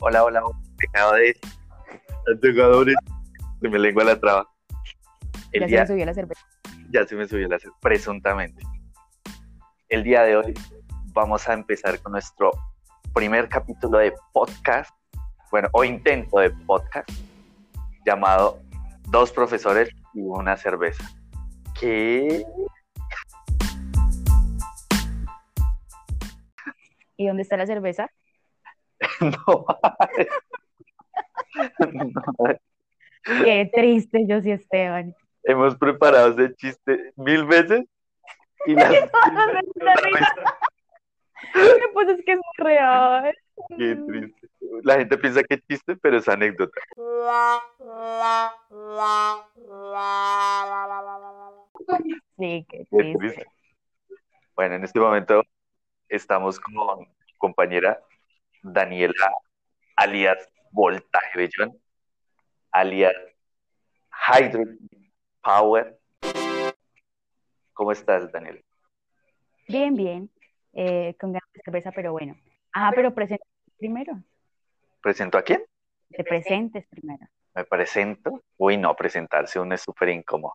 Hola, hola, pecadores. Pecadores. Se me lengua la traba. El ya día, se me subió la cerveza. ya se me subió la ce- presuntamente. El día de hoy vamos a empezar con nuestro primer capítulo de podcast, bueno, o intento de podcast, llamado Dos profesores y una cerveza. ¿Qué? ¿Y dónde está la cerveza? No. No. Qué triste, yo sí, Esteban. Hemos preparado ese chiste mil veces y la pues es que es real. Qué triste. La gente piensa que es chiste, pero es anécdota. Sí, qué Qué triste. triste. Bueno, en este momento estamos con mi compañera Daniela, alias Voltaje Bellón, alias Hydrogen Power. ¿Cómo estás, Daniela? Bien, bien. Eh, con ganas de cerveza, pero bueno. Ah, pero presentes primero. ¿Presento a quién? Te presentes primero. ¿Me presento? Uy, no, presentarse uno es súper incómodo.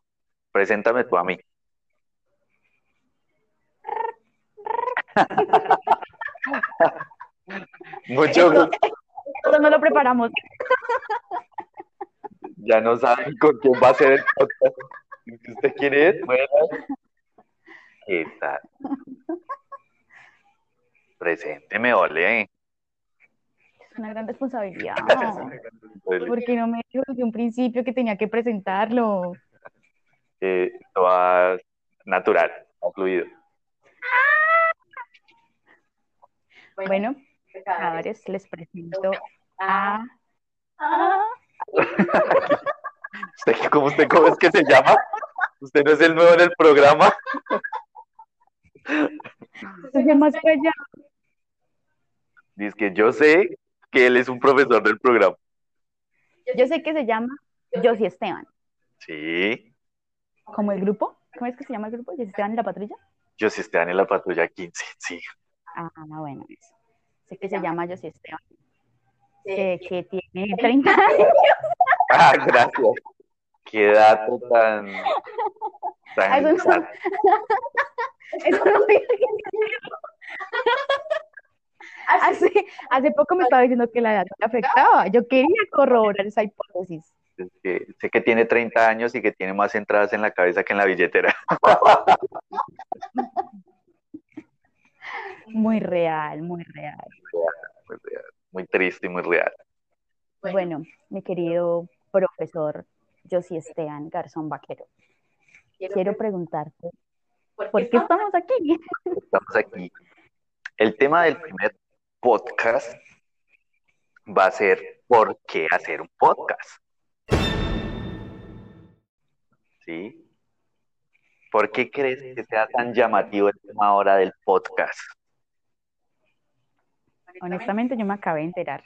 Preséntame tú a mí. Mucho gusto. Esto no lo preparamos. Ya no saben con quién va a ser el podcast. ¿Usted quién es? Bueno. ¿Qué tal? Presénteme, ole. Es una gran responsabilidad. ¿Por qué no me dijo desde un principio que tenía que presentarlo? Eh, esto va natural, fluido. Bueno, pecadores, les presento a... a- ¿Usted, ¿Cómo, usted, ¿Cómo es que se llama? ¿Usted no es el nuevo en el programa? El más callado. Dice que yo sé que él es un profesor del programa. Yo sé que se llama Josie Esteban. Sí, ¿Como el grupo? ¿Cómo es que se llama el grupo? ¿Josie Esteban y la patrulla? sí estoy en la patrulla 15, sí. Ah, bueno, eso. Sé que se llama Josie Esteban. Sé que tiene 30 años. Ah, gracias. Qué dato tan... tan Ay, eso no- Eso no tiene que Hace, hace poco me estaba diciendo que la edad me afectaba. Yo quería corroborar esa hipótesis. Es que sé que tiene 30 años y que tiene más entradas en la cabeza que en la billetera. Muy real, muy real. Muy real, muy triste y muy real. Bueno, mi querido profesor Josie Esteban Garzón Vaquero, quiero preguntarte, ¿por qué estamos aquí? Estamos aquí. El tema del primer podcast va a ser ¿por qué hacer un podcast? ¿Sí? ¿Por qué crees que sea tan llamativo el tema ahora del podcast? Honestamente, yo me acabé de enterar.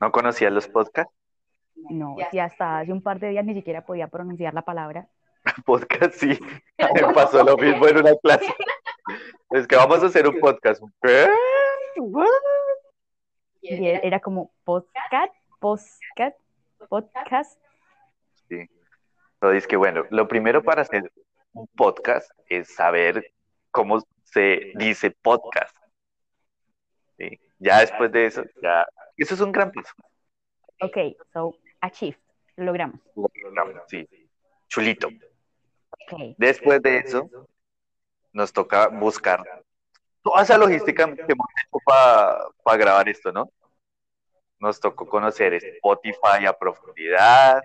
¿No conocías los podcasts? No, si hasta hace un par de días ni siquiera podía pronunciar la palabra. Podcast, sí. Me pasó lo mismo en una clase. Es que vamos a hacer un podcast. ¿Qué? What? Y era como podcast, podcast, podcast. Sí. Entonces, que bueno, lo primero para hacer un podcast es saber cómo se dice podcast. Sí. Ya después de eso, ya, eso es un gran paso. Ok, so, achieved, lo logramos. Sí. Chulito. Ok, Después de eso, nos toca buscar toda esa logística que hemos hecho para grabar esto, ¿no? Nos tocó conocer Spotify a profundidad,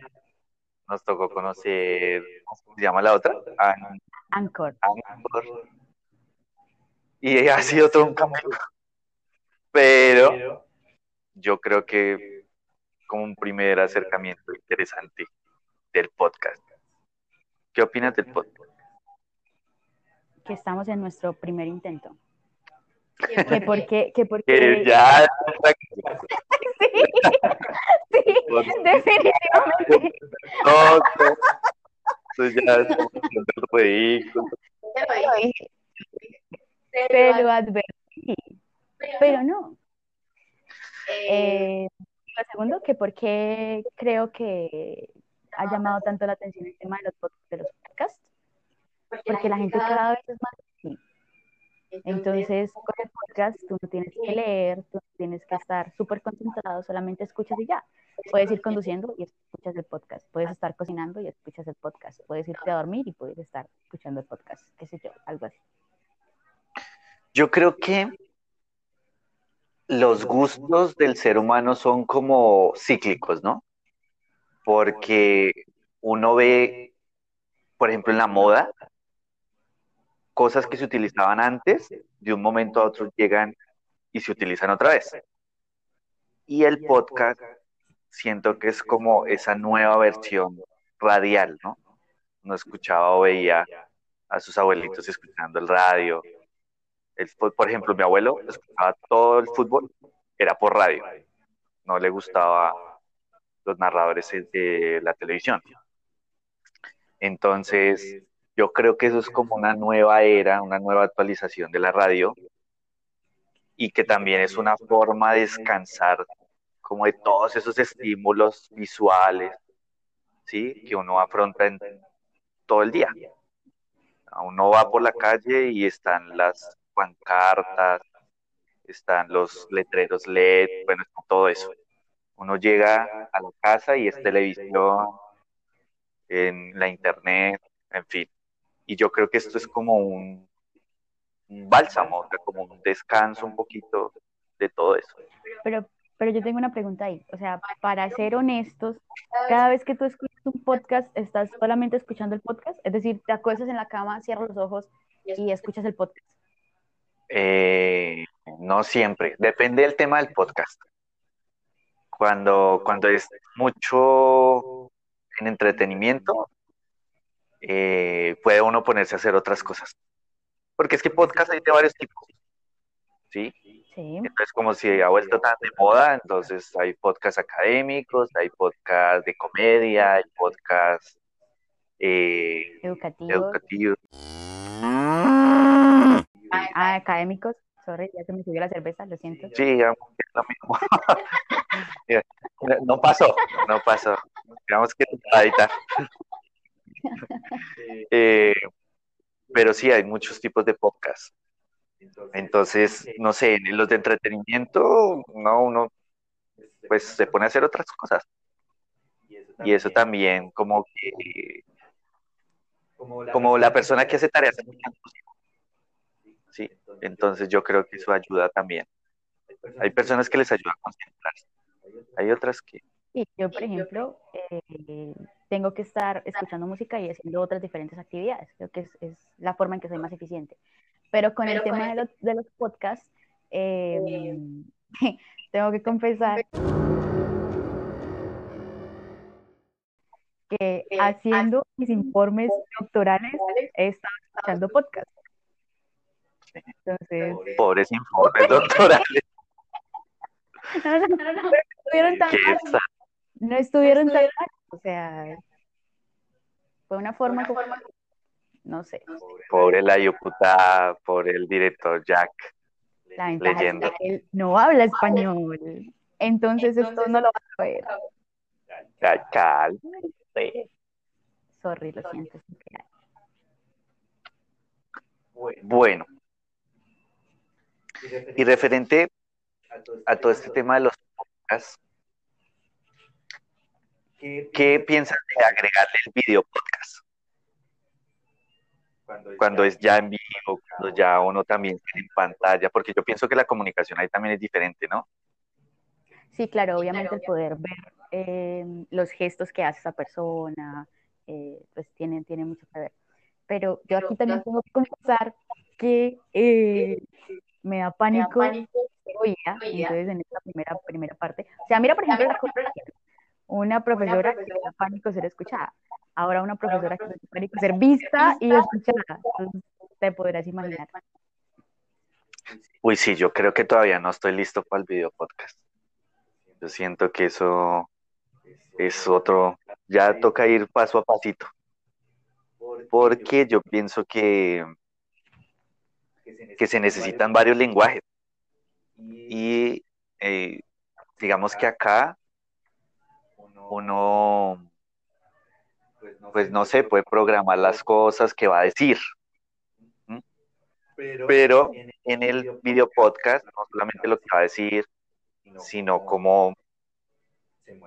nos tocó conocer, ¿cómo se llama la otra? An- Anchor. Anchor. Y ha sido todo un camino. Pero yo creo que como un primer acercamiento interesante del podcast. ¿Qué opinas del podcast? que estamos en nuestro primer intento. Que porque, que porque, Que ya sí, sí, definitivamente. no, Eso ya es el ridículo. Te lo advertí. Pero no. Eh, lo segundo, que por qué creo que ha llamado tanto la atención el tema de los, de los podcasts, porque la gente cada vez es más así. Entonces, con el podcast tú no tienes que leer, tú no tienes que estar súper concentrado, solamente escuchas y ya. Puedes ir conduciendo y escuchas el podcast, puedes estar cocinando y escuchas el podcast, puedes irte a dormir y puedes estar escuchando el podcast, qué sé yo, algo así. Yo creo que los gustos del ser humano son como cíclicos, ¿no? Porque uno ve, por ejemplo, en la moda, cosas que se utilizaban antes, de un momento a otro llegan y se utilizan otra vez. Y el podcast siento que es como esa nueva versión radial, ¿no? Uno escuchaba o veía a sus abuelitos escuchando el radio. El, por ejemplo, mi abuelo escuchaba todo el fútbol, era por radio. No le gustaba los narradores de la televisión. Entonces, yo creo que eso es como una nueva era, una nueva actualización de la radio y que también es una forma de descansar como de todos esos estímulos visuales, ¿sí? Que uno afronta en todo el día. Uno va por la calle y están las pancartas, están los letreros LED, bueno, todo eso. Uno llega a la casa y es televisión, en la internet, en fin. Y yo creo que esto es como un, bálsamo, como un descanso un poquito de todo eso. Pero, pero yo tengo una pregunta ahí. O sea, para ser honestos, cada vez que tú escuchas un podcast, ¿estás solamente escuchando el podcast? Es decir, te acuestas en la cama, cierras los ojos y escuchas el podcast. Eh, no siempre, depende del tema del podcast. Cuando, cuando es mucho en entretenimiento, eh, puede uno ponerse a hacer otras cosas. Porque es que podcast hay de varios tipos. ¿Sí? Sí. Entonces, como si ha vuelto tan de moda, entonces hay podcasts académicos, hay podcasts de comedia, hay podcasts eh, educativos. Ah, académicos. Sorry, ya se me subió la cerveza, lo siento. Sí, es lo mismo. no pasó, no pasó. Digamos que. Eh, pero sí, hay muchos tipos de podcast. Entonces, no sé, en los de entretenimiento, no, uno pues se pone a hacer otras cosas. Y eso también, como que, como la persona que hace tareas. Sí, entonces yo creo que eso ayuda también. Hay personas que les ayuda a concentrarse. Hay otras que... Sí, yo, por ejemplo, eh, tengo que estar escuchando música y haciendo otras diferentes actividades. Creo que es, la forma en que soy más eficiente. Pero con el tema de, de, los podcasts, em, tengo que confesar que haciendo mis informes doctorales he estado escuchando podcasts. Entonces... Pobres informes doctorales. no, no, no, no, estuvieron tan mal. No estuvieron tan mal. O sea, fue una forma, no sé. Pobre la Yucuta, por el director Jack. La leyendo. él no habla español. Entonces, esto no lo va a ver. Cal, Sorry, lo siento. Bueno. Y referente a todo este tema de los podcasts, ¿Qué piensas de agregarle el video podcast? Cuando es ya en vivo, cuando ya uno también tiene en pantalla, porque yo pienso que la comunicación ahí también es diferente, ¿no? Sí, claro, obviamente el poder ver em, los gestos que hace esa persona, eh, pues tiene, tiene mucho que ver. Pero yo aquí también tengo que confesar que eh, me da pánico, oía, entonces en esta primera, primera parte. O sea, mira, por ejemplo, una profesora que le da pánico ser escuchada. Ahora una profesora que le da pánico ser vista y escuchada. te podrás imaginar. Uy, sí, yo creo que todavía no estoy listo para el video podcast. Yo siento que eso es otro, ya toca ir paso a pasito. Porque yo pienso que, que se necesitan varios lenguajes. Y eh, digamos que acá uno, pues no sé, puede programar las cosas que va a decir. Pero en el video podcast, no solamente lo que va a decir, sino cómo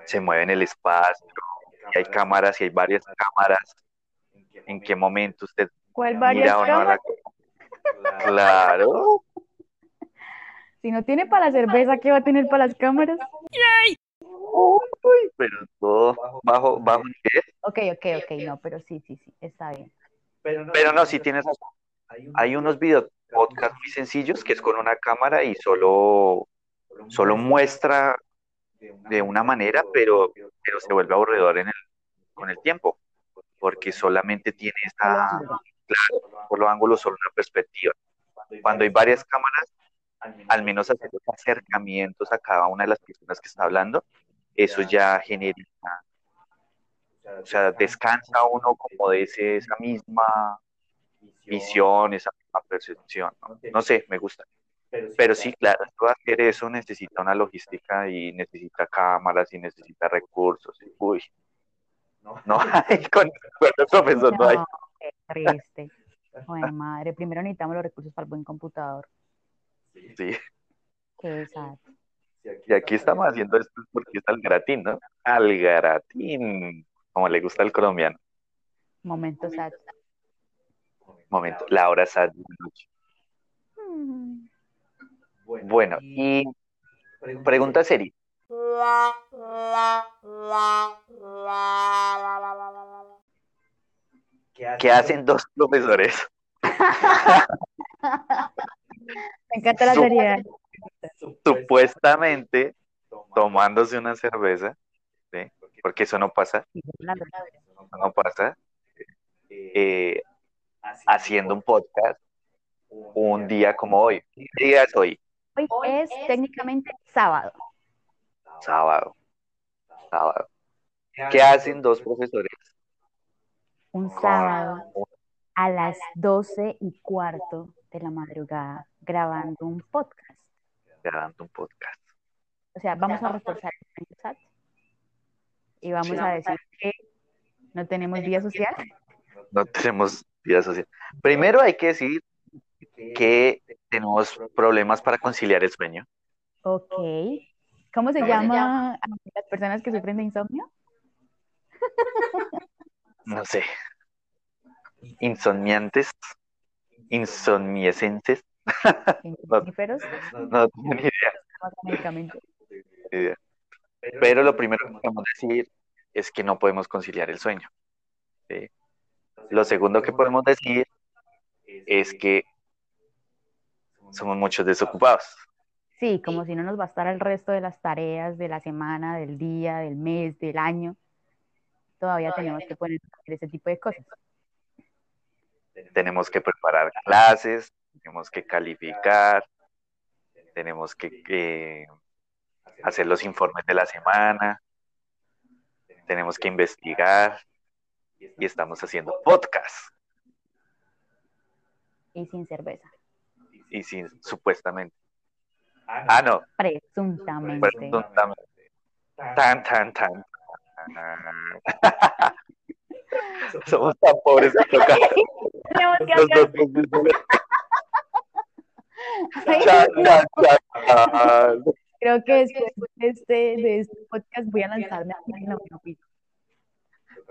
se mueve en el espacio, y hay cámaras y hay varias cámaras, en qué momento usted ¿Cuál varias cámaras? Claro. Si no tiene para la cerveza, ¿qué va a tener para las cámaras? Uy, pero todo bajo, bajo nivel. Ok, ok, ok, no, pero sí, sí, sí, está bien. Pero no, si tienes Hay unos videos podcast muy sencillos que es con una cámara y solo, solo muestra de una manera, pero, pero se vuelve aburridor en el, con el tiempo, porque solamente tiene esa, claro, por los ángulos, solo una perspectiva. Cuando hay varias cámaras, al menos hacer acercamientos a cada una de las personas que está hablando, eso ya genera, o sea, descansa uno como de ese, esa misma visión, esa misma percepción, ¿no? sé, me gusta. Pero sí, claro, hacer eso necesita una logística y necesita cámaras y necesita recursos. Uy, no hay, con, el profesor no, hay. Qué triste. Bueno, madre, primero necesitamos los recursos para el buen computador. Sí. Qué exacto. Y aquí estamos haciendo esto porque está el gratín, ¿no? Al gratín, como le gusta al colombiano. Momento sad. Momento, la hora sad de la noche. Mm. Bueno, y pregunta seria. ¿Qué hacen dos profesores? Me encanta la seriedad. Supuestamente tomándose una cerveza, ¿sí? porque eso no pasa. no pasa. Eh, haciendo un podcast un día como hoy. ¿Qué día es hoy? Hoy es técnicamente sábado. Sábado. Sábado. ¿Qué hacen dos profesores? Un sábado a las doce y cuarto de la madrugada grabando un podcast. Grabando un podcast. O sea, vamos a reforzar el chat y vamos a decir que no tenemos vida social. No tenemos vida social. Primero hay que decir que tenemos problemas para conciliar el sueño. Ok. ¿Cómo se llama a las personas que sufren de insomnio? No sé. Insomniantes, insomniescentes. no, no tengo ni idea. Pero lo primero que podemos decir es que no podemos conciliar el sueño. Lo segundo que podemos decir es que somos muchos desocupados. Sí, como si no nos bastara el resto de las tareas de la semana, del día, del mes, del año. Todavía tenemos que poner ese tipo de cosas. Tenemos que preparar clases, tenemos que calificar, tenemos que hacer los informes de la semana, tenemos que investigar y estamos haciendo podcast. Y sin cerveza y sin supuestamente. Ah, no. Presuntamente. Presuntamente. Tan, tan, tan. Somos tan pobres que que Creo que después de este, de este podcast voy a lanzarme a la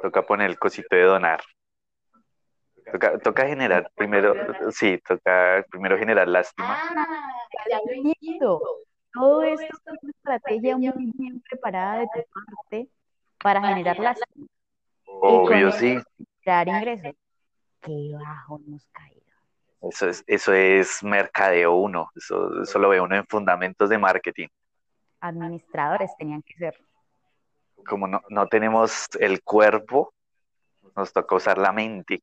Toca poner el cosito de donar. Toca, generar primero, sí, toca primero generar lástima. Ah, ya lo Todo esto es una estrategia muy bien preparada de tu parte para generar lástima. Obvio, sí. Crear ingresos. Qué bajo nos caído. Eso es, eso es mercadeo uno, eso, eso lo ve uno en fundamentos de marketing. Administradores tenían que ser. Como no, no tenemos el cuerpo, nos toca usar la mente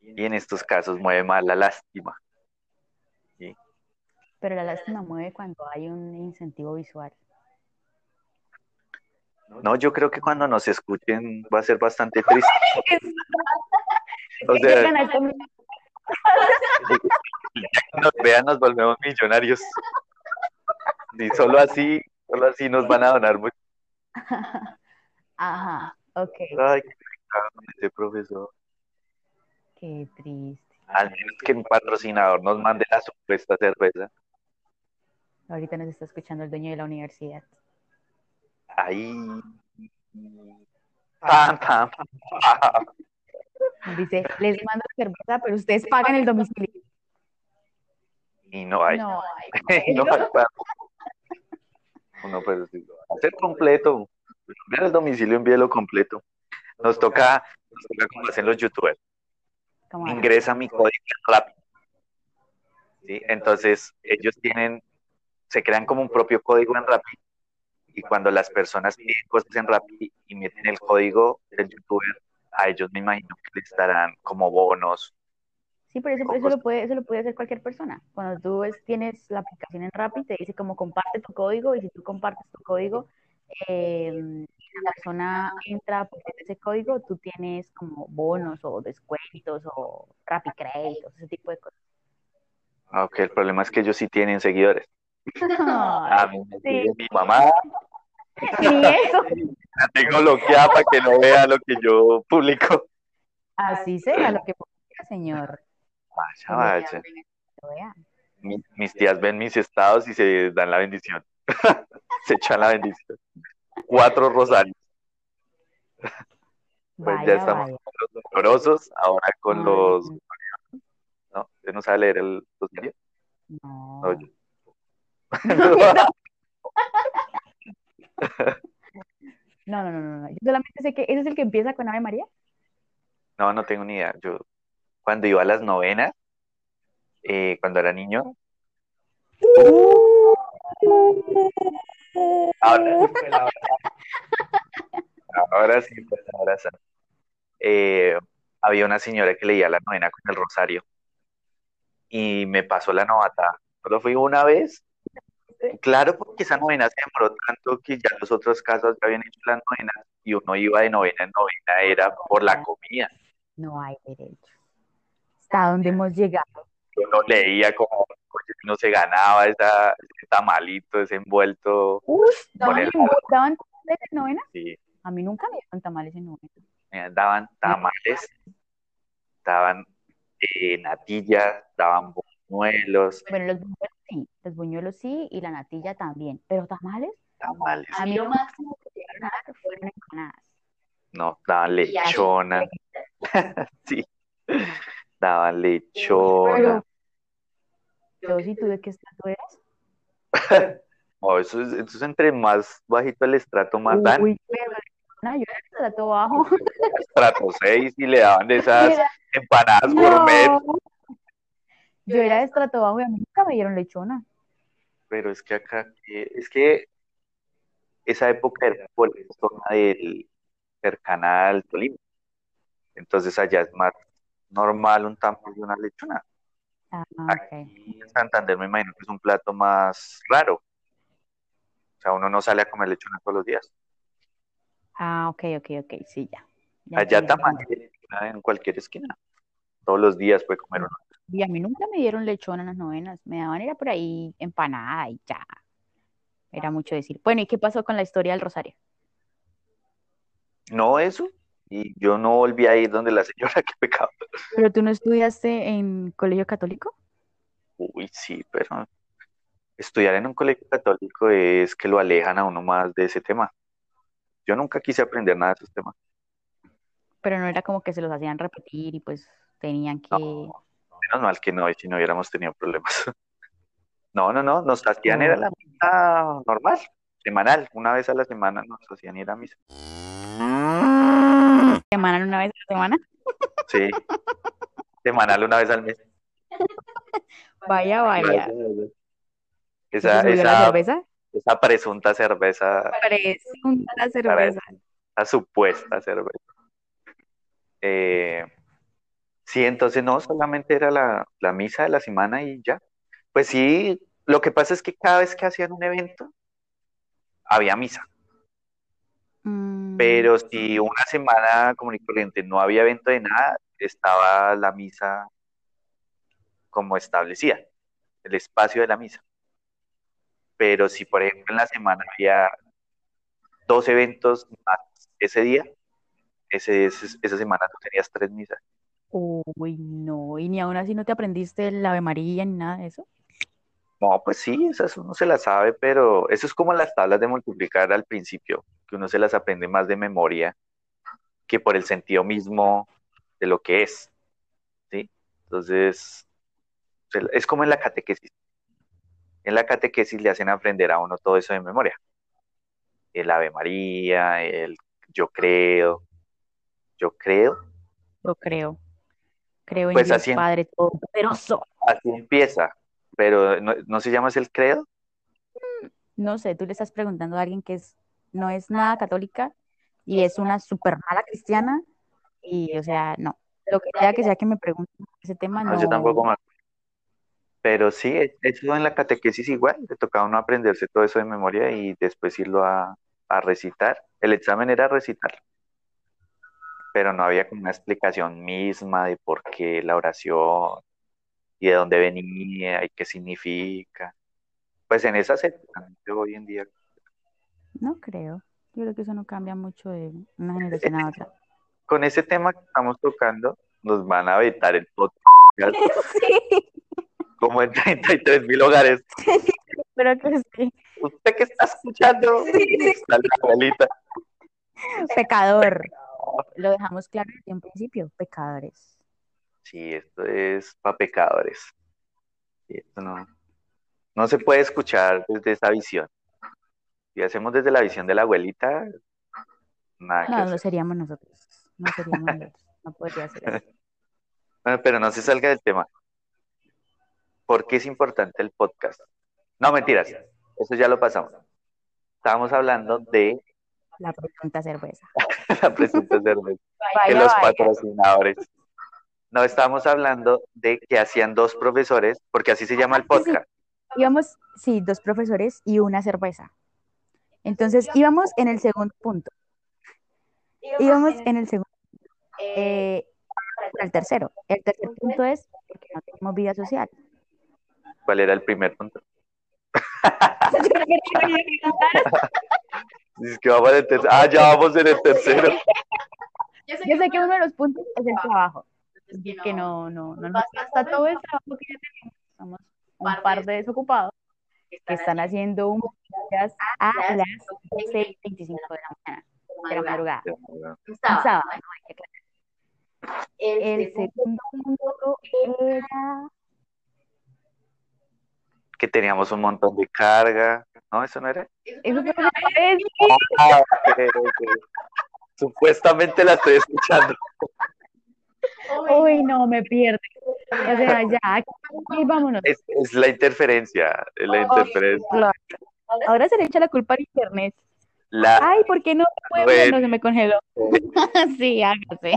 y en estos casos mueve más la lástima. Pero la lástima mueve cuando hay un incentivo visual. No, yo creo que cuando nos escuchen va a ser bastante triste. o sea, nos vean, nos volvemos millonarios. Y solo así solo así nos van a donar mucho. Ajá, ok. Ay, qué ese profesor. Qué triste. Al menos que un patrocinador nos mande la supuesta cerveza. Ahorita nos está escuchando el dueño de la universidad. Ahí. Pam, pam, pam. Dice, les mando cerveza, pero ustedes pagan el domicilio. Y no hay. No, Y no hay Uno, pero sí, hacer completo. Enviar el domicilio, envíelo completo. Nos toca, nos toca como hacen los youtubers. Ingresa mi código rápido. ¿Sí? Entonces, ellos tienen, se crean como un propio código en Rappi. Y cuando las personas piden cosas en Rappi y meten el código del youtuber, a ellos me imagino que les darán como bonos. Sí, pero eso, eso lo puede, eso lo puede hacer cualquier persona. Cuando tú ves- tienes la aplicación en Rappi, te dice como comparte tu código y si tú compartes tu código, eh, la persona entra por ese código, tú tienes como bonos o descuentos o Rappi créditos, ese tipo de cosas. Aunque el problema es que ellos sí tienen seguidores. A mí me sí. mi mamá, ni eso. la tengo bloqueada para que no vea lo que yo publico. Así sea lo que publica, señor. Vaya, vaya. Mis tías ven mis estados y se dan la bendición. se echan la bendición. Cuatro rosarios. Pues ya Vaya, estamos vaya. con los dolorosos, ahora con los. ¿No? ¿Usted no sabe leer el rosario? No. No, yo- No, no, no, no, no. Yo solamente sé que ese es el que empieza con Ave María. No, no tengo ni idea. Yo, cuando iba a las novenas, eh, cuando era niño, ahora sí fue la hora. Ahora sí fue la. Eh, había una señora que leía la novena con el rosario y me pasó la novata. Solo fui una vez. Claro, porque esa novena se demoró tanto que ya los otros casos ya habían hecho las novenas y uno iba de novena en novena, era por la comida. No hay derecho. ¿Hasta dónde hemos llegado? Uno leía como uno se ganaba esa, ese tamalito, ese envuelto. Uy, ¿daban, el- ¿daban tamales en novena? Sí, A mí nunca me dieron tamales en novena. eh, daban tamales, daban eh, natillas, daban buñuelos, Bueno, los buñuelos sí, los buñuelos sí y la natilla también, pero tamales, tamales. a mí lo máximo que llegaron a fueron empanadas. No, daban lechona. Sí, daban lechona. Yo sí tuve que estar, ¿tú eras? Oh, eso es, eso es entre más bajito el estrato, más dan. Pero lechona, yo era de trato bajo. Estrato 6 y le daban de esas empanadas gourmet. Yo era de estrato bajo y a mí nunca me dieron lechona. Pero es que acá, eh, es que esa época era por la zona del cercana al Tolima. Entonces allá es más normal un tamal de una lechona. Ah, ok. Aquí en Santander me imagino que es un plato más raro. O sea, uno no sale a comer lechona todos los días. Ah, ok, ok, ok, sí, ya. Ya Allá tamal en cualquier esquina. Todos los días puede comer uno. Y a mí nunca me dieron lechona en las novenas. Me daban era por ahí empanada y ya. Era mucho decir. Bueno, ¿y qué pasó con la historia del rosario? No eso. Y yo no volví a ir donde la señora, qué pecado. ¿Pero tú no estudiaste en colegio católico? Uy, sí, pero estudiar en un colegio católico es que lo alejan a uno más de ese tema. Yo nunca quise aprender nada de esos temas. Pero no era como que se los hacían repetir y pues tenían que... No, menos mal que no, y si no hubiéramos tenido problemas. No, no, no, nos hacían era la misa normal, semanal, una vez a la semana nos hacían ir a misa. ¿Semana una vez a la semana? Sí, semanal una vez al mes. Vaya, vaya. Esa, ¿Se subió la esa, cerveza? esa presunta cerveza Presunta cerveza. la supuesta cerveza. Eh, sí, entonces no, solamente era la, la misa de la semana y ya. Pues sí, lo que pasa es que cada vez que hacían un evento, había misa. Mm, Pero si una semana común y corriente no había evento de nada, estaba la misa como establecida, el espacio de la misa. pero si por ejemplo en la semana había dos eventos más ese día, ese, esa semana tú tenías tres misas. Uy, no, y ni aún así no te aprendiste el Ave María ni nada de eso. No, pues sí, esas uno se las sabe, pero eso es como las tablas de multiplicar al principio, que uno se las aprende más de memoria que por el sentido mismo de lo que es. ¿sí? Entonces, es como en la catequesis. En la catequesis le hacen aprender a uno todo eso de memoria. El Ave María, el yo creo, yo creo. Yo creo. Creo en Pues Dios así en- Padre Todopoderoso. Así empieza, pero ¿no, no se llama el credo? No sé, tú le estás preguntando a alguien que es, no es nada católica y es una súper mala cristiana y, o sea, no. Lo que sea que sea que me pregunten ese tema, No, no. yo tampoco me acuerdo. Pero sí, eso en la catequesis igual, le tocaba uno aprenderse todo eso de memoria y después irlo a, a recitar. El examen era recitar, pero no había como una explicación misma de por qué la oración y de dónde venía y qué significa. Pues en épocas, yo hoy en día, No creo. Yo creo que eso no cambia mucho de una generación a otra. con ese tema que estamos tocando, nos van a vetar el podcast Sí, como en 33 mil hogares. pero que sí. Usted que está escuchando, está la abuelita. Pecador. Lo dejamos claro desde un principio, pecadores. Sí, esto es para pecadores. Sí, esto no, no se puede escuchar desde esa visión. Si hacemos desde la visión de la abuelita, nada que No, no hacer. seríamos nosotros. No seríamos nosotros. No podría ser eso. Bueno, pero no se salga del tema. ¿Por qué es importante el podcast? No, mentiras. Eso ya lo pasamos. Estábamos hablando de La pregunta cerveza. la presencia de cerveza, de Vaya, los patrocinadores. No, estábamos hablando de que hacían dos profesores, porque así se llama el Sí, sí. podcast. Íbamos, sí, dos profesores y una cerveza. Entonces íbamos en el segundo punto. Íbamos en el segundo. Eh, por el tercero. El tercer punto es porque no tenemos vida social. ¿Cuál era el primer punto? Es que vamos en el tercero. Ah, ya vamos en el tercero. Yo sé que uno de los puntos es el trabajo. Que no, no, no nos basta todo el trabajo que ya tenemos. Somos un par de desocupados que están haciendo un podcast a las 12.25 de la mañana, de la madrugada. Un sábado, ¿no? El segundo punto era. Que teníamos un montón de carga. ¿No? ¿Eso no era? Eso fue una vez. Ah. Supuestamente la estoy escuchando. Uy, no, me pierde. O sea, ya, aquí vámonos. Es, es la interferencia. Es la interferencia. Claro. Ahora se le echa la culpa al internet. La Ay, ¿por qué no puedo? Bueno. No se me congeló. sí, hágase.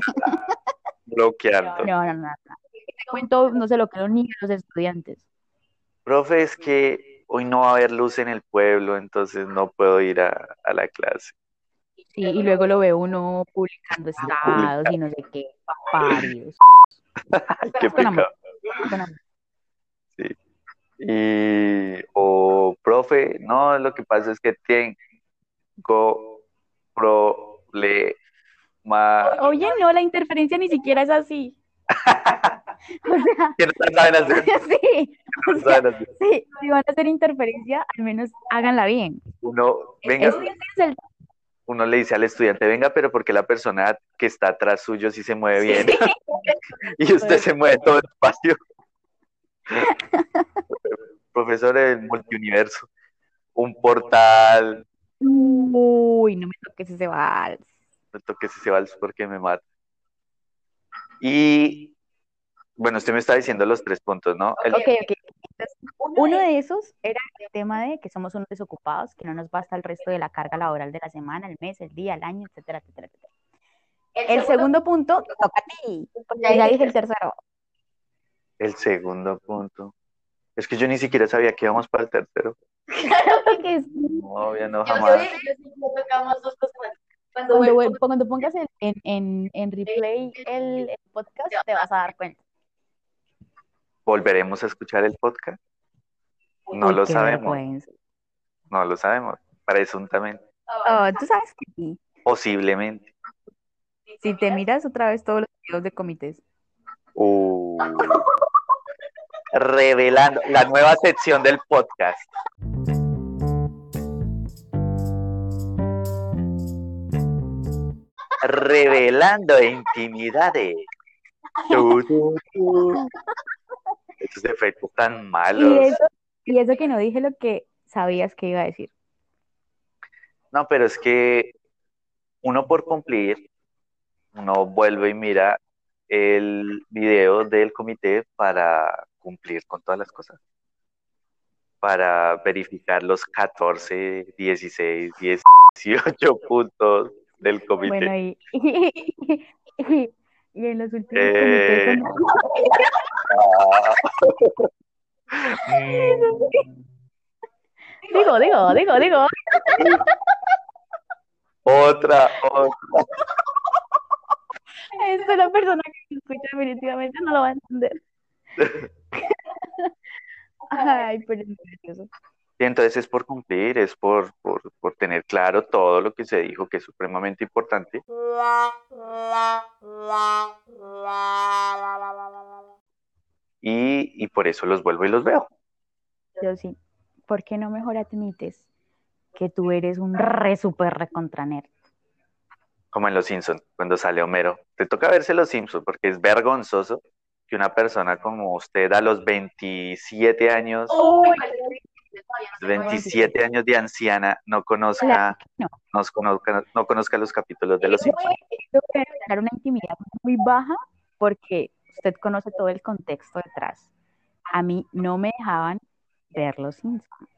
bloqueando. No, no, no. no. Te cuento, no sé lo que los niños, los estudiantes. Profe, es que hoy no va a haber luz en el pueblo, entonces no puedo ir a, a la clase. Sí, y luego lo ve uno publicando estados y no sé qué. Ay, qué pecado. Amor. Y, o, profe, no, lo que pasa es que tengo problema. Oye, no, la interferencia ni siquiera es así. O sea, Que no saben hacer, sí, no saben hacer. sí, si van a hacer interferencia, al menos háganla bien. Uno, venga, es el uno le dice al estudiante, venga, pero porque la persona que está atrás suyo sí se mueve bien y usted se mueve todo despacio. Profesor del multiuniverso, un portal, Uy, no me toques ese vals. no toques ese vals porque me mata. Y bueno, usted me está diciendo los tres puntos, ¿no? El- Ok, ok. Entonces, uno de esos era el tema de que somos unos desocupados, que no nos basta el resto de la carga laboral de la semana, el mes, el día, el año, etcétera, etcétera, etcétera. El segundo punto te toca a ti, porque ya dije el tercero. el segundo punto. Es que yo ni siquiera sabía que íbamos para el tercero. Porque sí, No, ya no Yo jamás. yo sé que tocamos dos cosas. Cuando cuando, vuelvo, cuando pongas en, en, en, en replay el, el podcast, te vas a dar cuenta. ¿Volveremos a escuchar el podcast? No Uy, lo sabemos. vergüenza. No lo sabemos, presuntamente, Oh, tú sabes que sí. posiblemente. Si te miras otra vez todos los videos de comités. Uh. Revelando la nueva sección del podcast. Revelando intimidades. Tu, tu, tu. Esos efectos tan Y malos. eso, y eso que no dije lo que sabías que iba a decir. No, pero es que uno por cumplir, uno vuelve y mira el video del comité para cumplir con todas las cosas. Para verificar los 14, 16, 18 puntos del comité. Bueno, y, y, y en los últimos Eh. Mm, digo, digo, digo, digo. otra, otra. Esto la persona que escucha definitivamente no lo va a entender. Ay, pero es. Y entonces es por cumplir, es por, claro todo lo que se dijo, que es supremamente importante. Y, y por eso los vuelvo y los veo. Yo sí. ¿Por qué no mejor admites que tú eres un re super recontra nerd? Como en Los Simpsons, cuando sale Homero. Te toca verse Los Simpsons porque es vergonzoso que una persona como usted a los 27 años, Uy, 27 años de anciana, no conozca, Claro no. nos conozca, no conozca los capítulos de Los Simpsons. Tener una intimidad muy baja porque usted conoce todo el contexto detrás. A mí no me dejaban ver los Simpsons.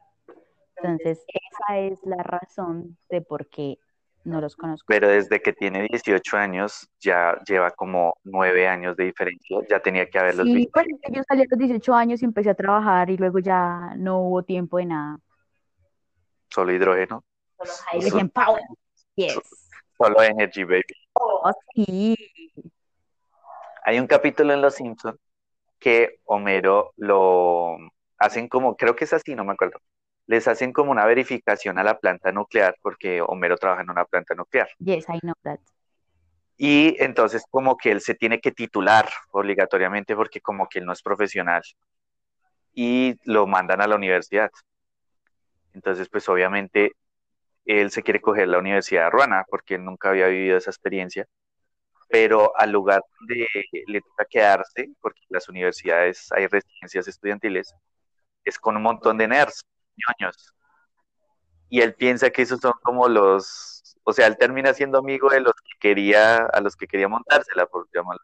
Entonces, esa es la razón de por qué no los conozco. Pero desde que tiene 18 años, ya lleva como 9 años de diferencia, ya tenía que haberlos Sí, visto. pues yo salí a los 18 años y empecé a trabajar y luego ya no hubo tiempo de nada. Solo hidrógeno, Hydrogen Power. Yes. solo energy, baby. Oh, sí. Hay un capítulo en Los Simpsons que Homero lo hacen como, creo que es así, no me acuerdo. Les hacen como una verificación a la planta nuclear, porque Homero trabaja en una planta nuclear. Yes, I know that. Y entonces como que él se tiene que titular obligatoriamente porque como que él no es profesional. Y lo mandan a la universidad. Entonces pues obviamente él se quiere coger la Universidad de Ruana porque él nunca había vivido esa experiencia. Pero al lugar donde le toca quedarse, porque en las universidades hay residencias estudiantiles, es con un montón de nerds, ñoños. Y él piensa que esos son como los, o sea, él termina siendo amigo de los que quería, a los que quería montársela, por llamarlo.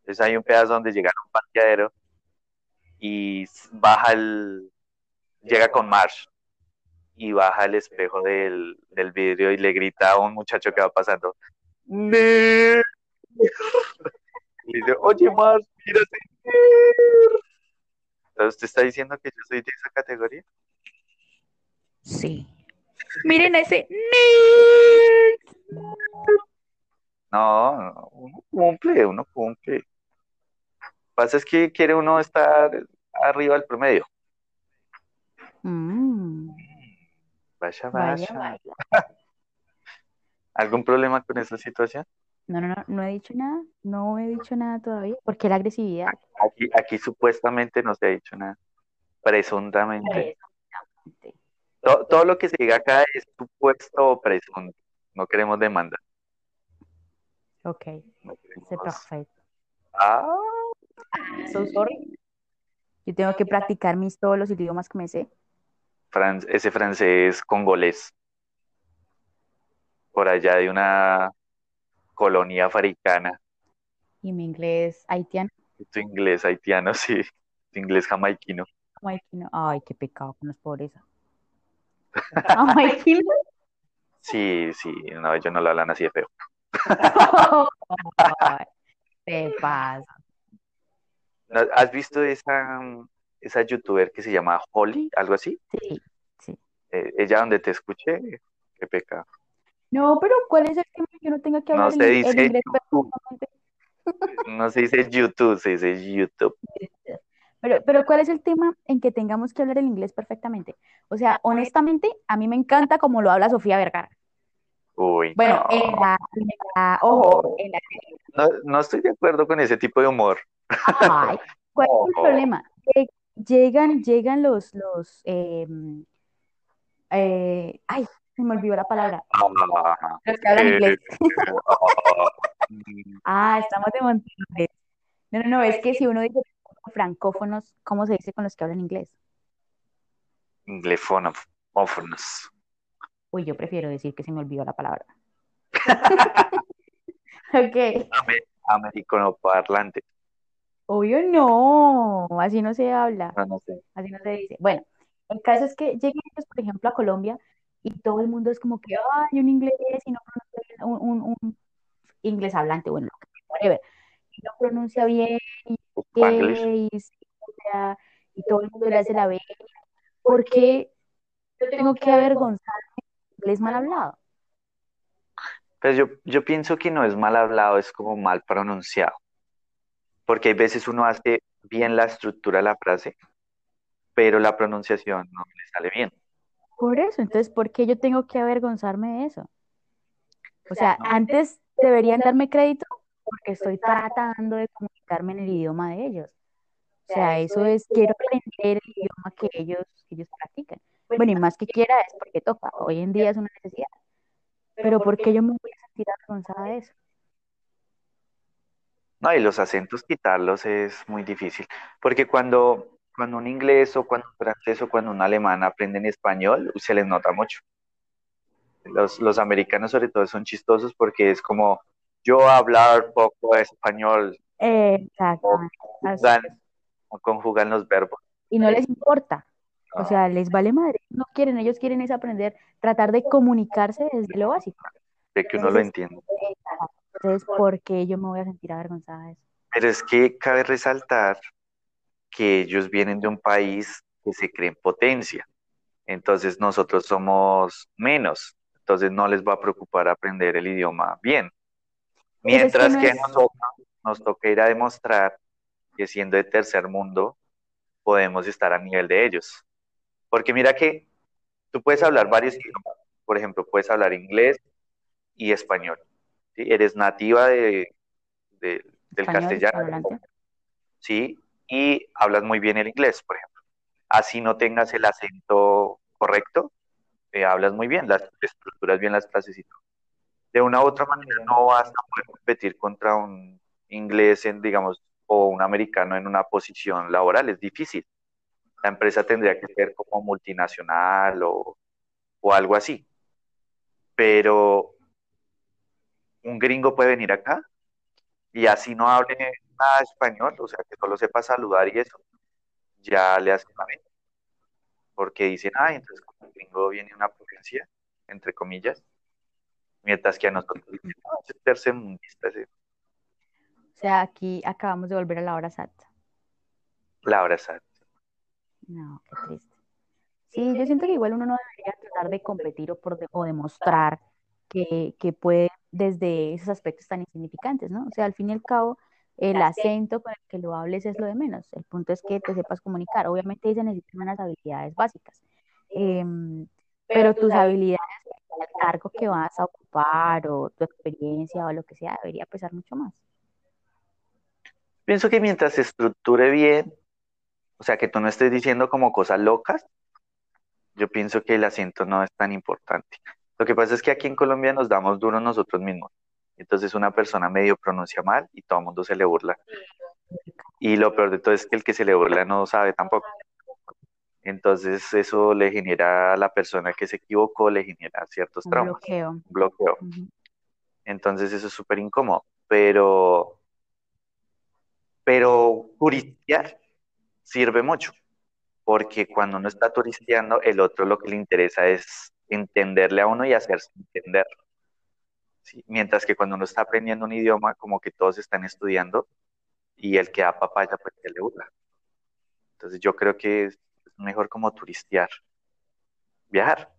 Entonces hay un pedazo donde llega a un parqueadero y baja el, llega con Marsh y baja el espejo del, del vidrio y le grita a un muchacho que va pasando, "Nerd". Y dice, oye Marsh, mírate, nerd". Entonces usted está diciendo que yo soy de esa categoría. Sí. Miren ese. No, no, uno cumple, uno cumple. Lo que pasa es que quiere uno estar arriba del promedio. Mm, Vaya, vaya, vaya. vaya. ¿Algún problema con esa situación? No, no, no, no he dicho nada. No he dicho nada todavía. ¿Por qué la agresividad? Aquí, aquí supuestamente no se ha dicho nada. Presuntamente. To- todo lo que se diga acá es supuesto o presunto. No queremos demanda. Ok, No. Ah, So sorry. Yo tengo que practicar mis todos los idiomas que me sé. fran- ese francés congolés. Por allá de una colonia africana. Y mi inglés haitiano. Tu inglés haitiano, sí. Tu inglés jamaiquino. Jamaiquino. Ay, qué pecado con los pobres. Jamaiquino. Sí, sí, no, ellos no lo hablan así de feo. Ay, te pasa. ¿No- ¿Has visto esa, esa youtuber que se llama Holly, algo así? Sí. Eh, ella donde te escuché, qué pecado. No, pero ¿cuál es el tema que yo no tenga que No hablar se el, el dice inglés YouTube. No se dice YouTube, se dice YouTube. Pero, pero ¿cuál es el tema en que tengamos que hablar el inglés perfectamente? O sea, honestamente, a mí me encanta como lo habla Sofía Vergara. Uy, Bueno, no. en la, en la- ojo, en la No, no estoy de acuerdo con ese tipo de humor. Ay, ¿cuál es el problema? Que Llegan, llegan los, los, em, eh, ay, se me olvidó la palabra, Ah, los que hablan eh, inglés. ah, estamos de montones. No, no, no, es que si uno dice francófonos, ¿cómo se dice con los que hablan inglés? inglefófonos. Uy, yo prefiero decir que se me olvidó la palabra. Ok, Ame- Americano parlante. obvio no, así no se habla. No, no sé. Así no se dice. Bueno, el caso es que llegan ellos, por ejemplo, a Colombia y todo el mundo es como que, ay, un inglés y no pronuncia bien, un, un- un inglés hablante, bueno, whatever, y no pronuncia bien, y Qué, y, sí, o sea, y todo el mundo le hace la B. ¿Por qué yo tengo que avergonzarme inglés mal hablado? Pues yo, yo pienso que no es mal hablado, es como mal pronunciado. Porque hay veces uno hace bien la estructura de la frase, pero la pronunciación no le sale bien. Por eso, entonces, ¿por qué yo tengo que avergonzarme de eso? O sea, antes deberían darme crédito porque estoy tratando de comunicarme en el idioma de ellos. O sea, eso es, quiero aprender el idioma que ellos, que ellos practican. Bueno, y más que quiera es porque toca. Hoy en día es una necesidad. Pero ¿por qué yo me voy a sentir avergonzada de eso? No, y los acentos quitarlos es muy difícil, porque cuando, cuando un inglés o cuando un francés o cuando un alemán aprenden español, se les nota mucho. Los, los americanos sobre todo son chistosos porque es como yo hablar poco español, o Exactamente. Así conjugan, los verbos. Y no les importa. O No, sea, les vale madre. No quieren, ellos quieren es aprender, tratar de comunicarse desde lo básico. de que uno lo Entonces, entiende. entonces, ¿por qué yo me voy a sentir avergonzada de eso? Pero es que cabe resaltar que ellos vienen de un país que se cree en potencia. Entonces nosotros somos menos. Entonces no les va a preocupar aprender el idioma bien. Pero es que Mientras que nosotros nos toca ir a demostrar que siendo de tercer mundo podemos estar a nivel de ellos. Porque mira que tú puedes hablar varios idiomas. Por ejemplo, puedes hablar inglés y español. ¿sí? Eres nativa de, de- del español, castellano. ¿sí? Y hablas muy bien el inglés, por ejemplo. Así no tengas el acento correcto, eh, hablas muy bien, las estructuras bien las frases y todo. De una u otra manera no vas a poder competir contra un inglés, digamos, o un americano en una posición laboral, es difícil. La empresa tendría que ser como multinacional o, o algo así. Pero un gringo puede venir acá y así no hable nada español, o sea, que solo sepa saludar y eso, ya le hace una venta. Porque dicen, ay, entonces como el gringo viene una potencia, entre comillas, mientras que a nosotros dicen, no, ese tercermundista, ese, O sea, aquí acabamos de volver a la hora SAT. la abrazar. No, qué triste. Sí, yo siento que igual uno no debería tratar de competir o, por de- o demostrar que, que puede desde esos aspectos tan insignificantes, ¿no? O sea, al fin y al cabo, el acento con el que lo hables es lo de menos. El punto es que te sepas comunicar. Obviamente ahí se necesitan unas habilidades básicas. Em, pero tus habilidades, el cargo que vas a ocupar o tu experiencia o lo que sea, debería pesar mucho más. Pienso que mientras se estructure bien, o sea, que tú no estés diciendo como cosas locas, yo pienso que el acento no es tan importante. Lo que pasa es que aquí en Colombia nos damos duro nosotros mismos. Entonces una persona medio pronuncia mal y todo el mundo se le burla. Y lo peor de todo es que el que se le burla no sabe tampoco. Entonces eso le genera a la persona que se equivocó, le genera ciertos Un traumas, bloqueo. un bloqueo. Ujú. Entonces eso es súper incómodo. Pero, pero turistear sirve mucho, porque cuando uno está turisteando, el otro lo que le interesa es entenderle a uno y hacerse entender. ¿sí? Mientras que cuando uno está aprendiendo un idioma, como que todos están estudiando y el que da papaya, pues que le burla. Entonces yo creo que mejor como turistear, viajar.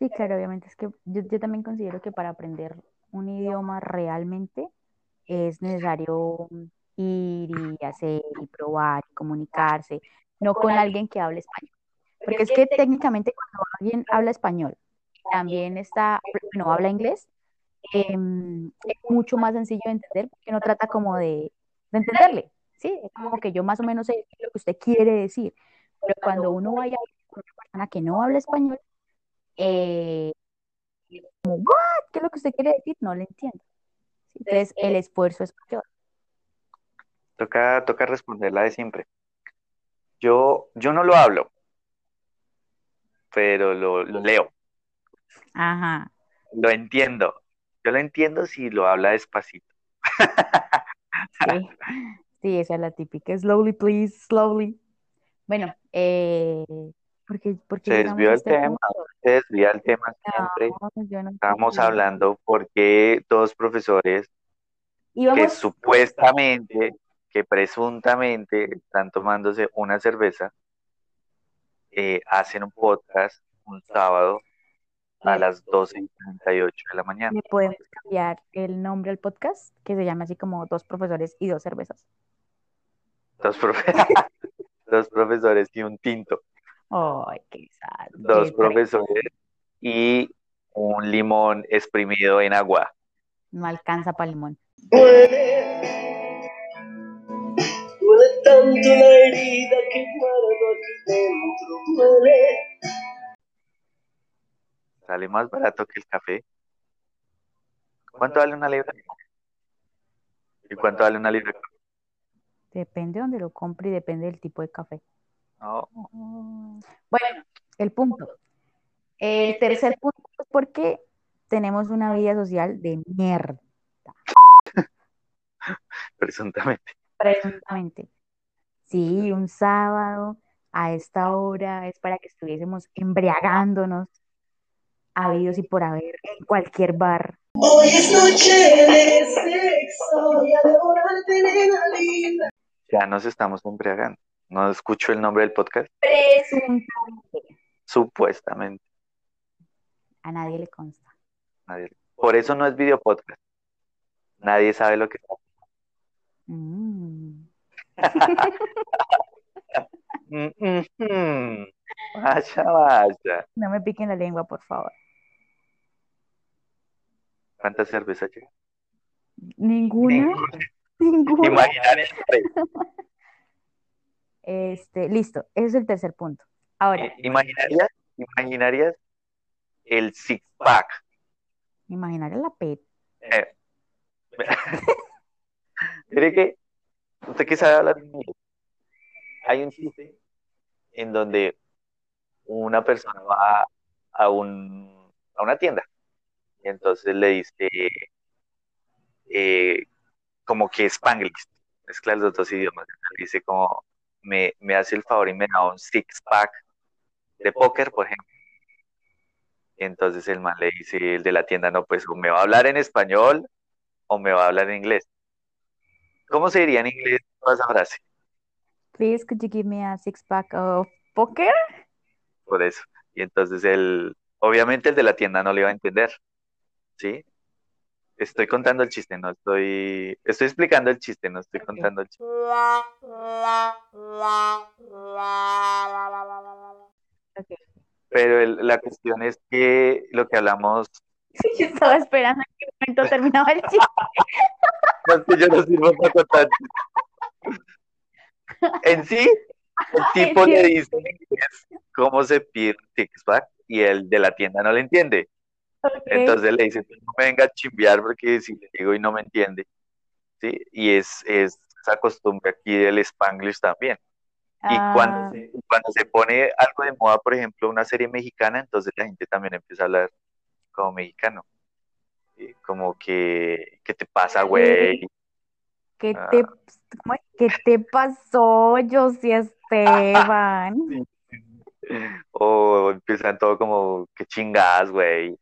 Sí, claro, obviamente es que yo, también considero que para aprender un idioma realmente es necesario ir y hacer y probar y comunicarse, no con alguien que hable español. Porque es que técnicamente cuando alguien habla español, también está, no habla inglés, em, es mucho más sencillo de entender porque no trata como de, de entenderle, ¿sí? Es como que yo más o menos sé lo que usted quiere decir, pero cuando uno vaya con una persona que no habla español, eh, como, ¿what? ¿Qué es lo que usted quiere decir? No le entiendo. Entonces, el esfuerzo es mayor. Toca, toca responderla de siempre. Yo, yo no lo hablo, pero lo, lo leo, Ajá. lo entiendo. Yo lo entiendo si lo habla despacito. Sí, sí, esa es la típica. Slowly, please, slowly. Bueno, eh, porque, porque Se desvió el este tema, punto. se desvía el tema siempre. No, Estábamos hablando porque dos profesores que supuestamente, que presuntamente están tomándose una cerveza, eh, hacen un podcast un sábado a las 12 y 38 de la mañana. le podemos cambiar el nombre al podcast, que se llama así como Dos profesores y dos cervezas. Dos, profe- dos profesores y un tinto. Ay, qué sad, Dos qué profesores y un limón exprimido en agua. No alcanza para limón. Duele, duele tanto la herida que guardo aquí dentro. Duele, Sale más barato que el café. ¿Cuánto vale una libra? ¿Y cuánto vale una libra? Depende de donde lo compre y depende del tipo de café. No, Bueno, el punto. El tercer punto es porque tenemos una vida social de mierda, presuntamente. presuntamente. Sí, un sábado a esta hora es para que estuviésemos embriagándonos, habidos y por haber, en cualquier bar. hoy es noche de sexo. Voy a devorarte, nena linda. Ya nos estamos embriagando. No escucho el nombre del podcast. Presuntamente. Supuestamente. A nadie le consta. Nadie- Por eso no es video podcast. Nadie sabe lo que. Mm. Mm. Vaya, vaya. No me piquen la lengua, por favor. ¿Cuántas cervezas? ¿Ninguna? ¿Ninguna? Imaginaria. Este, listo, ese es el tercer punto. Ahora, Imaginarías, imaginarías el six pack. imaginar la PET. Eh, Mire que usted que sabe hablar inglés, hay un chiste en donde una persona va a un a una tienda y entonces le dice eh, como que Spanglish, mezcla los dos idiomas, dice como me, me hace el favor y me da un six pack de póker, por ejemplo. Entonces el man le dice, el de la tienda, no, pues o me va a hablar en español o me va a hablar en inglés. ¿Cómo se diría en inglés toda esa frase? Please, could you give me a six pack of poker? Por eso. Y entonces el, obviamente el de la tienda no le iba a entender, ¿sí? Estoy contando el chiste, no estoy, estoy explicando el chiste, no estoy contando el chiste. Pero el- la cuestión es que lo que hablamos, Yo estaba esperando en qué momento terminaba el chiste. no es que yo no sirvo para contar. En sí, el tipo le dice en inglés cómo se pide un six-pack y el de la tienda no le entiende. Entonces le dice, "Tú no me venga a chimbear porque si le digo y no me entiende. ¿Sí? Y es, es esa costumbre aquí del Spanglish también. Y Ah, cuando se, cuando se pone algo de moda, por ejemplo, una serie mexicana, entonces la gente también empieza a hablar como mexicano. ¿sí? Como que, ¿qué te pasa, güey? ¿qué Ah. te? ¿Qué te pasó, Josie Esteban? O empiezan todo como, qué chingadas, güey.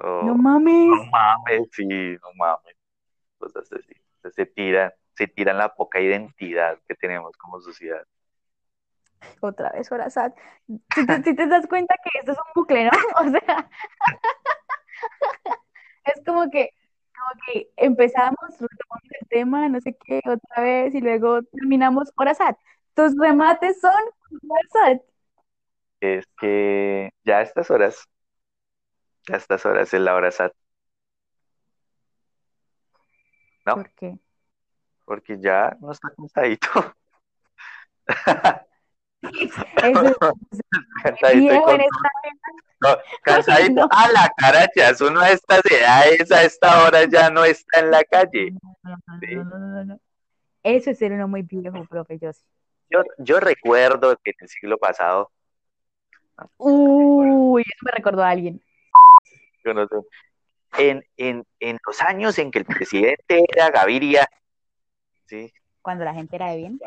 O, No mames. no mames, sí, no mames. Cosas así. Se tiran, se tiran la poca identidad que tenemos como sociedad. Otra vez, Horazat. Si te, si te das cuenta que esto es un bucle, ¿no? O sea, es como que como que empezamos, retomamos el tema, no sé qué, otra vez, y luego terminamos hora SAT. Tus remates son hora SAT. Es que ya a estas horas, a estas horas es la hora SAT, ¿no? ¿Por qué? Porque ya no está cansadito. Eso Cansadito con- no, cansadito no. a la carachas. Uno a estas edades, a esta hora ya no está en la calle. No, no, Sí. no, no. Eso es ser uno muy viejo, profe, yo. Yo, yo recuerdo que en el siglo pasado, Uy, eso me recordó a alguien. En, en, en los años en que el presidente era Gaviria, ¿sí? Cuando la gente era de bien.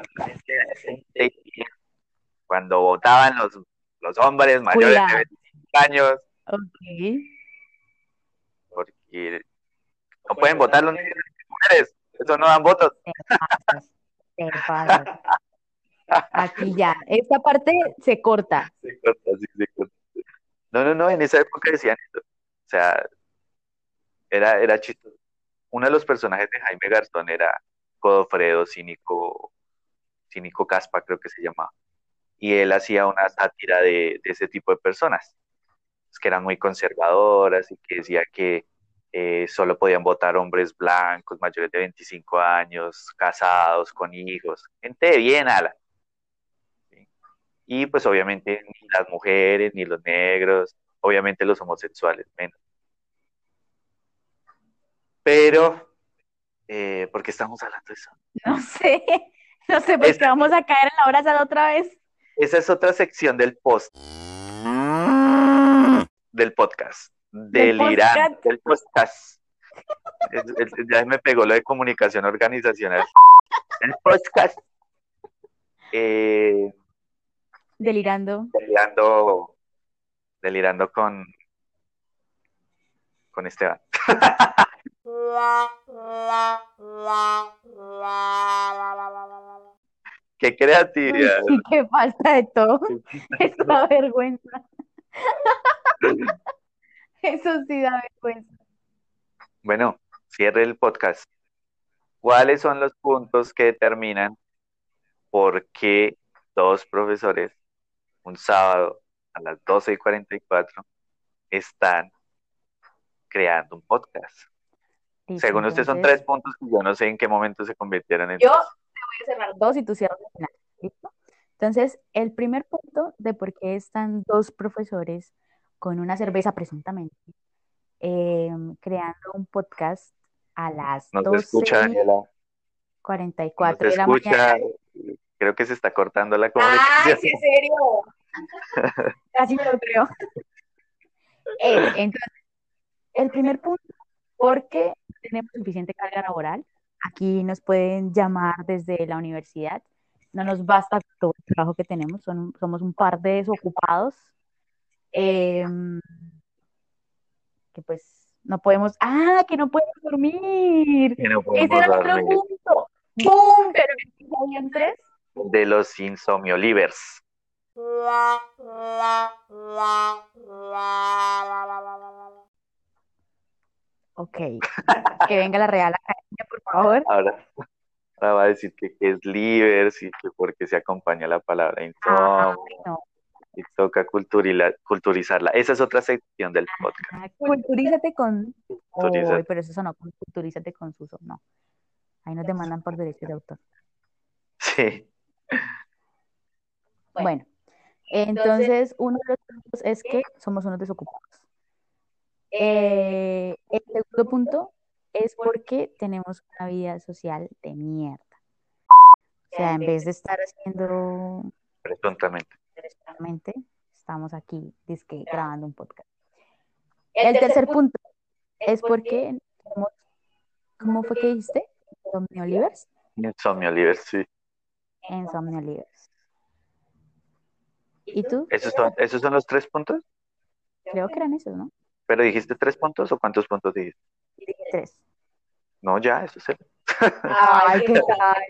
cuando votaban los, los hombres mayores de Cuidado. 25 años, Ok. porque no pueden votar los niños mujeres, eso no dan votos. Te pasas, te pasas. Aquí ya. Esta parte se corta. Se corta, sí, se corta. No, no, no, en esa época decían eso. O sea, era, era chistoso. Uno de los personajes de Jaime Garzón era Godofredo Cínico, Cínico Caspa, creo que se llamaba. Y él hacía una sátira de, de ese tipo de personas, que eran muy conservadoras y que decía que eh, solo podían votar hombres blancos, mayores de 25 años, casados, con hijos, gente de bien, ala. ¿sí? Y pues obviamente ni las mujeres, ni los negros, obviamente los homosexuales, menos. Pero, eh, ¿por qué estamos hablando de eso? No sé. No sé, pues Es- que vamos a caer en la hora SAT otra vez. Esa es otra sección del post. Del podcast. Delirante. podcast. Del podcast. Es- es- ya me pegó lo de comunicación organizacional. El podcast. Eh, Delirando. delirando. Delirando con. Con Esteban. Qué creatividad. Sí, qué falta de todo. Es una vergüenza. Eso sí da vergüenza. Bueno, cierre el podcast. ¿Cuáles son los puntos que determinan por qué dos profesores un sábado a las 12 y 44 están creando un podcast? Según usted son tres puntos que yo no sé en qué momento se convirtieron en Yo te voy a cerrar dos y tú cierras al final. ¿Listo? Entonces, el primer punto de por qué están dos profesores con una cerveza presuntamente eh, creando un podcast a las No se escucha, 12 y Daniela. No 44 se de la mañana. escucha. Creo que se está cortando la ¡Ay, comunicación. sí, en serio! Casi me lo creo. Eh, entonces, el primer punto, porque tenemos suficiente carga laboral. Aquí nos pueden llamar desde la universidad. No nos basta todo el trabajo que tenemos, son, somos un par de desocupados. em, que pues no podemos, ah, que no podemos dormir. Que no Ese podemos era otro dormir. punto. ¡Bum! Pero habían tres. De los insomniolivers. Ok. Que venga la Real Academia, por favor. Ahora, ahora va a decir que, que es livers y que porque se acompaña la palabra insomnio no. y toca culturizarla. Esa es otra sección del podcast. Ah, Culturízate con. Culturízate. Uy, pero eso sonó con culturízate con Suso. No. Ahí nos demandan por derechos de autor. Sí. Bueno, entonces uno de los puntos es que somos unos desocupados. Eh, el segundo punto es porque tenemos una vida social de mierda. O sea, en vez de estar haciendo Presuntamente. estamos aquí dizque, grabando un podcast. El tercer punto es porque ¿cómo fue que dijiste? Somniolivers. Insomniolivers, sí. En Somniolivers. ¿Y tú? ¿Esos son, ¿Esos son los tres puntos? Creo que eran esos, ¿no? ¿Pero dijiste tres puntos o cuántos puntos dijiste? Tres. No, ya, eso es Ay, qué tal.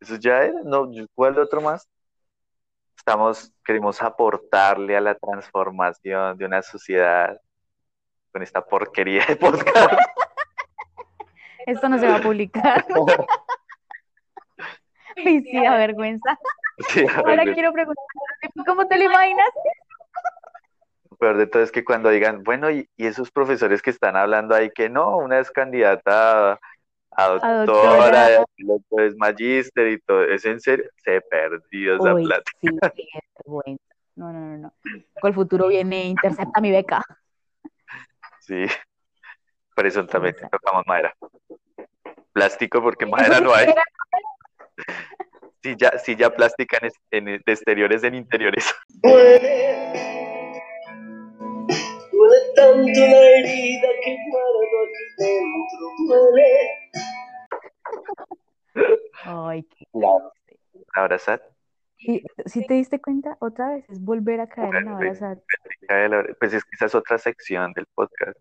Eso ya era. No, ¿cuál otro más? Estamos, queremos aportarle a la transformación de una sociedad con esta porquería de podcast. Esto no se va a publicar. Da vergüenza. Sí, Ahora a quiero preguntar, ¿cómo te lo imaginas? lo peor de todo es que cuando digan, bueno, y, y esos profesores que están hablando ahí que no, una es candidata a, a doctora, doctora. el otro es magíster y todo, ¿es en serio? Se perdió esa Uy, plata. sí, qué vergüenza. No, no, no, no. Con el futuro viene, intercepta mi beca. Sí, presuntamente tocamos madera. Plástico porque madera no hay. Sí, ya, sí, ya plástica en, en- de exteriores en interiores. Duele, duele tanto la herida que guardo aquí dentro. Duele. Ay, qué. Abrazar. Y si te diste cuenta, otra vez es volver a caer en abrazar. Pues es que esa es otra sección del podcast.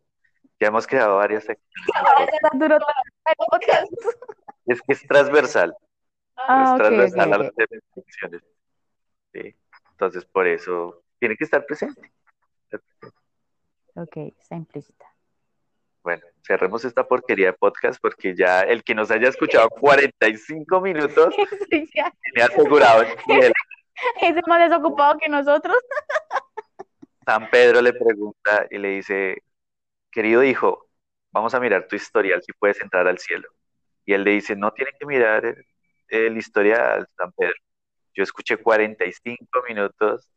Ya hemos creado varias secciones. Es que es transversal. Ah, es ok, transversal ok, a las. Sí. Entonces, por eso tiene que estar presente. Ok, está implícita. Bueno, cerremos esta porquería de podcast porque ya el que nos haya escuchado 45 minutos Sí, tiene asegurado el. Es más desocupado que nosotros. San Pedro le pregunta y le dice, querido hijo, vamos a mirar tu historial si puedes entrar al cielo. Y él le dice, no tiene que mirar el, historial, San Pedro. Yo escuché 45 minutos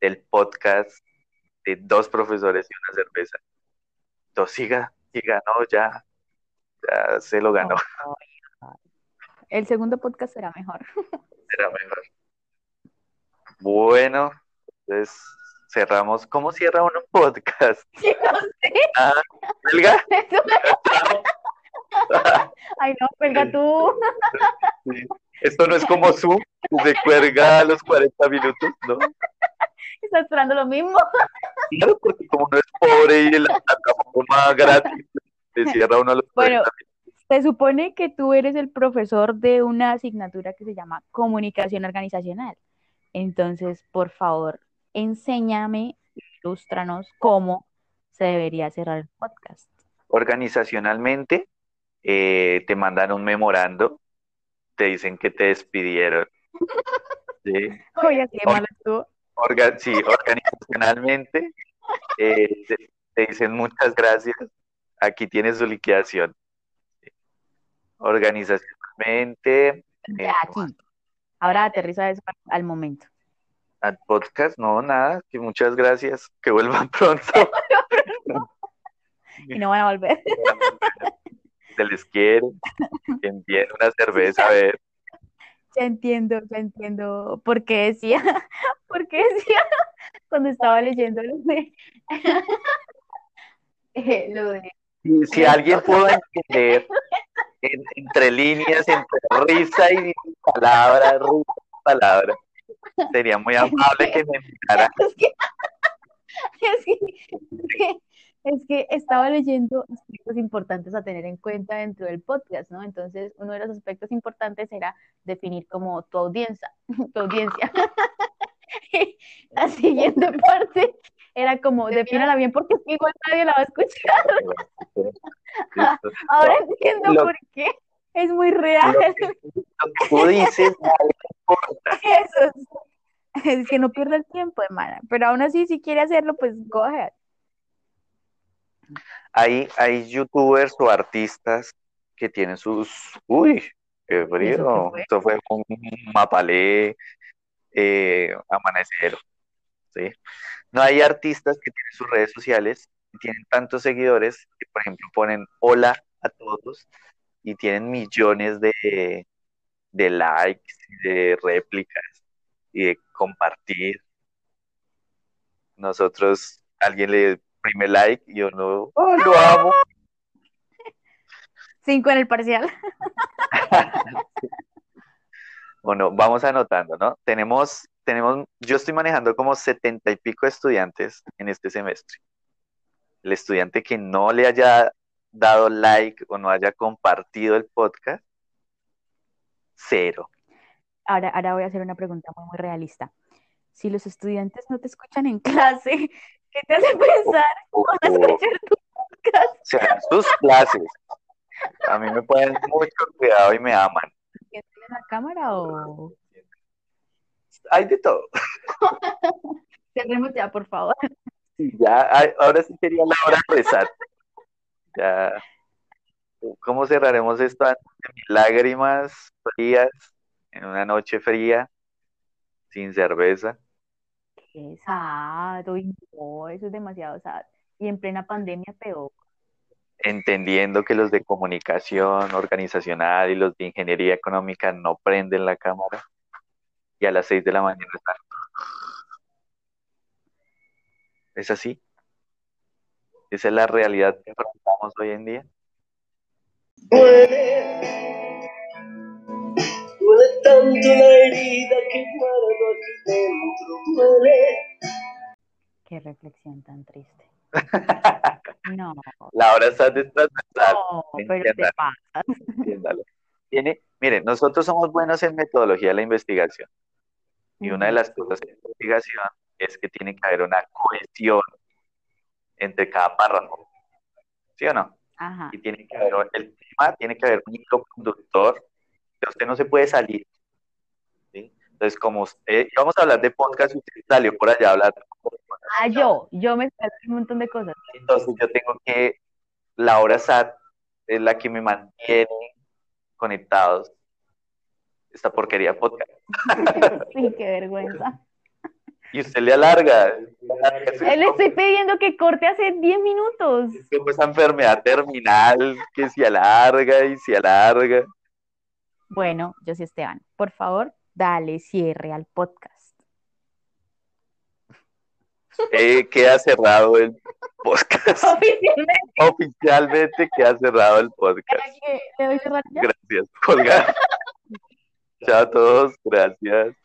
del podcast de dos profesores y una cerveza. Entonces, siga, siga, no, ya, ya se lo ganó, El segundo podcast será mejor. será mejor. Bueno, entonces cerramos. ¿Cómo cierra uno un podcast? Sí, no sé. Ah, ¿Belga? Ay, no, pelga tú. Sí. Esto no es como Zoom, que se cuelga a los 40 minutos, ¿no? Está esperando lo mismo. Claro, porque como uno es pobre y la plataforma gratis, se cierra uno a los Bueno, 40 se supone que tú eres el profesor de una asignatura que se llama comunicación organizacional. Entonces, por favor, enséñame, ilústranos cómo se debería cerrar el podcast. Organizacionalmente, eh, te mandan un memorando, te dicen que te despidieron. ¿sí? Oye, estuvo. Orga- sí, organizacionalmente, eh, te, te dicen muchas gracias, aquí tienes su liquidación. Organizacionalmente, eh, aquí. Ahora aterriza eso al- al momento. al podcast, no, nada, que muchas gracias, que vuelvan pronto, Y no van a volver. se les quiere, que envíen una cerveza, a ver, Ya entiendo, ya entiendo por qué decía, por qué decía cuando estaba leyendo lo de, eh, lo de si, si alguien pudo entender en- entre líneas, entre risa y palabra, risa y palabra, sería muy amable que me enviara. Es que, es que, es que, es que estaba leyendo aspectos importantes a tener en cuenta dentro del podcast, ¿no? Entonces, uno de los aspectos importantes era definir como tu audiencia, tu audiencia. La siguiente parte era como, defínala bien porque es que igual nadie la va a escuchar. Ahora entiendo Lo- por qué. Es muy real. Lo que tú dices. Eso es, es que no pierda el tiempo, hermana. Pero aún así, si quiere hacerlo, pues go ahead. Hay, hay youtubers o artistas que tienen sus. Uy, qué ¿Y frío. Esto fue un mapalé eh, amanecero. ¿sí? No hay artistas que tienen sus redes sociales y tienen tantos seguidores que, por ejemplo, ponen hola a todos y tienen millones de, de likes y de réplicas y de compartir. Nosotros, alguien le prime like y yo no, "Oh, lo amo. Cinco en el parcial. Bueno, vamos anotando, ¿no? Tenemos, tenemos, yo estoy manejando como setenta y pico estudiantes en este semestre. El estudiante que no le haya dado like o no haya compartido el podcast, cero. Ahora, ahora voy a hacer una pregunta muy, muy realista. Si los estudiantes no te escuchan en clase, ¿qué te hace pensar que O escuchar tu podcast? sea, sus clases. A mí me ponen mucho cuidado y me aman. ¿Que tiene la cámara o...? Hay de todo. Cerremos ya, por favor. Sí, ya, ahora sí sería la hora de rezar. Ya. ¿Cómo cerraremos esto antes de mis lágrimas frías en una noche fría sin cerveza? Qué sad, uy, no, eso es demasiado sad. Y en plena pandemia peor. Entendiendo que los de comunicación organizacional y los de ingeniería económica no prenden la cámara y a las seis de la mañana están. ¿Es así? ¿Esa es la realidad que enfrentamos hoy en día? Duele, duele tanto la herida que guardo aquí dentro. Duele. Qué reflexión tan triste. No, La hora está de transversal. no, pero te Entiéndalo. pasas. entiéndalo. Tiene, miren, nosotros somos buenos en metodología de la investigación. Y una de las cosas de la investigación es que tiene que haber una cohesión entre cada párrafo. ¿Sí o no? Ajá, Y tiene que haber el tema, tiene que haber un hilo conductor, usted no se puede salir. ¿sí? Entonces, como usted, vamos a hablar de podcast y usted salió por allá a hablar. Ah, yo, yo me salto un montón de cosas. Entonces, yo tengo que, la hora SAT es la que me mantiene conectados esta porquería podcast. Sí, qué vergüenza. Y usted le alarga. Él le estoy pidiendo que corte hace 10 minutos. Es como esa enfermedad terminal que se alarga y se alarga. Bueno, yo soy Esteban. Por favor, dale cierre al podcast. Eh, queda cerrado el podcast. Oficialmente. Oficialmente queda cerrado el podcast. Gracias, colgar. Chao a todos, gracias.